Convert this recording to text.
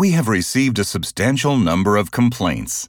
We have received a substantial number of complaints.